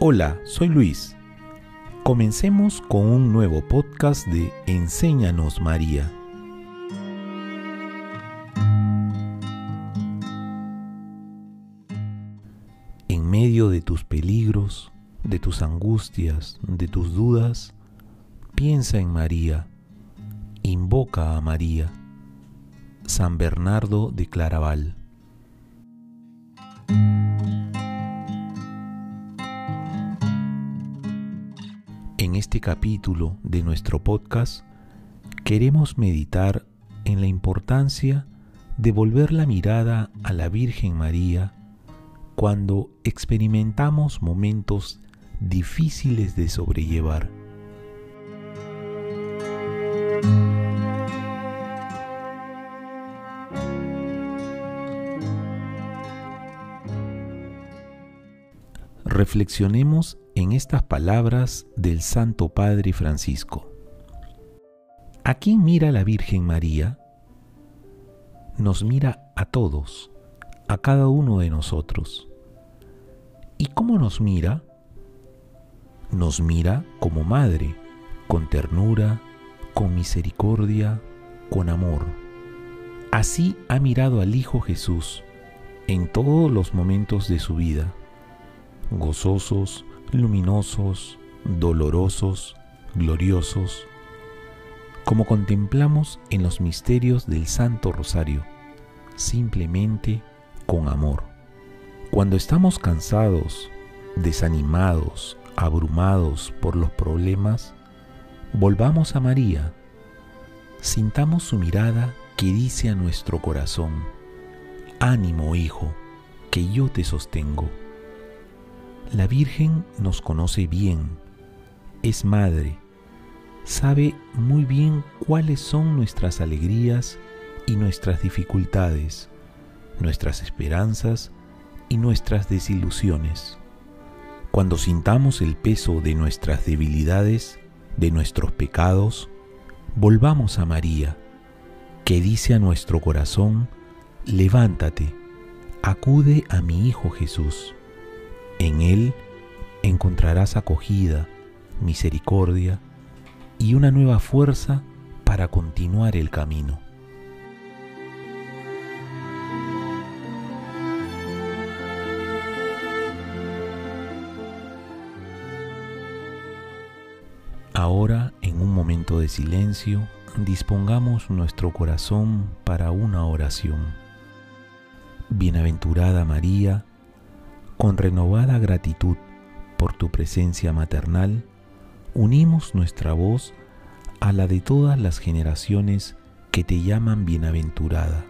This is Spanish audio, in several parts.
Hola, soy Luis. Comencemos con un nuevo podcast de Enséñanos María. En medio de tus peligros, de tus angustias, de tus dudas, piensa en María, invoca a María. San Bernardo de Claraval. En este capítulo de nuestro podcast queremos meditar en la importancia de volver la mirada a la Virgen María cuando experimentamos momentos difíciles de sobrellevar. Reflexionemos en estas palabras del Santo Padre Francisco. ¿A quién mira la Virgen María? Nos mira a todos, a cada uno de nosotros. ¿Y cómo nos mira? Nos mira como madre, con ternura, con misericordia, con amor. Así ha mirado al Hijo Jesús en todos los momentos de su vida, gozosos, luminosos, dolorosos, gloriosos, como contemplamos en los misterios del Santo Rosario, simplemente con amor. Cuando estamos cansados, desanimados, abrumados por los problemas, volvamos a María, sintamos su mirada que dice a nuestro corazón, ánimo hijo, que yo te sostengo. La Virgen nos conoce bien, es madre, sabe muy bien cuáles son nuestras alegrías y nuestras dificultades, nuestras esperanzas y nuestras desilusiones. Cuando sintamos el peso de nuestras debilidades, de nuestros pecados, volvamos a María, que dice a nuestro corazón, levántate, acude a mi Hijo Jesús. En Él encontrarás acogida, misericordia y una nueva fuerza para continuar el camino. Ahora, en un momento de silencio, dispongamos nuestro corazón para una oración. Bienaventurada María, con renovada gratitud por tu presencia maternal, unimos nuestra voz a la de todas las generaciones que te llaman bienaventurada.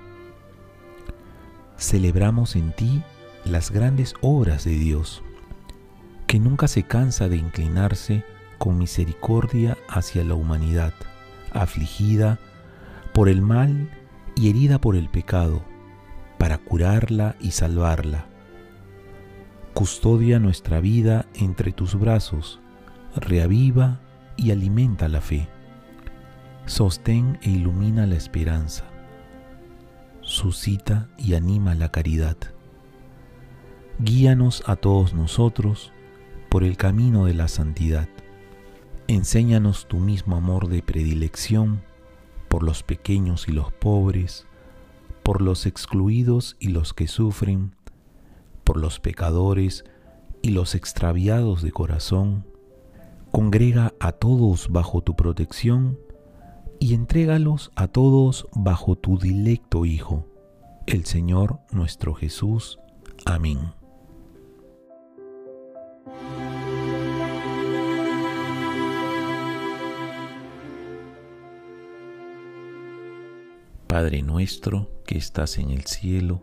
Celebramos en ti las grandes obras de Dios, que nunca se cansa de inclinarse con misericordia hacia la humanidad, afligida por el mal y herida por el pecado, para curarla y salvarla Custodia nuestra vida entre tus brazos, reaviva y alimenta la fe. Sostén e ilumina la esperanza. Suscita y anima la caridad. Guíanos a todos nosotros por el camino de la santidad. Enséñanos tu mismo amor de predilección por los pequeños y los pobres, por los excluidos y los que sufren, por los pecadores y los extraviados de corazón, congrega a todos bajo tu protección y entrégalos a todos bajo tu dilecto Hijo, el Señor nuestro Jesús. Amén. Padre nuestro que estás en el cielo,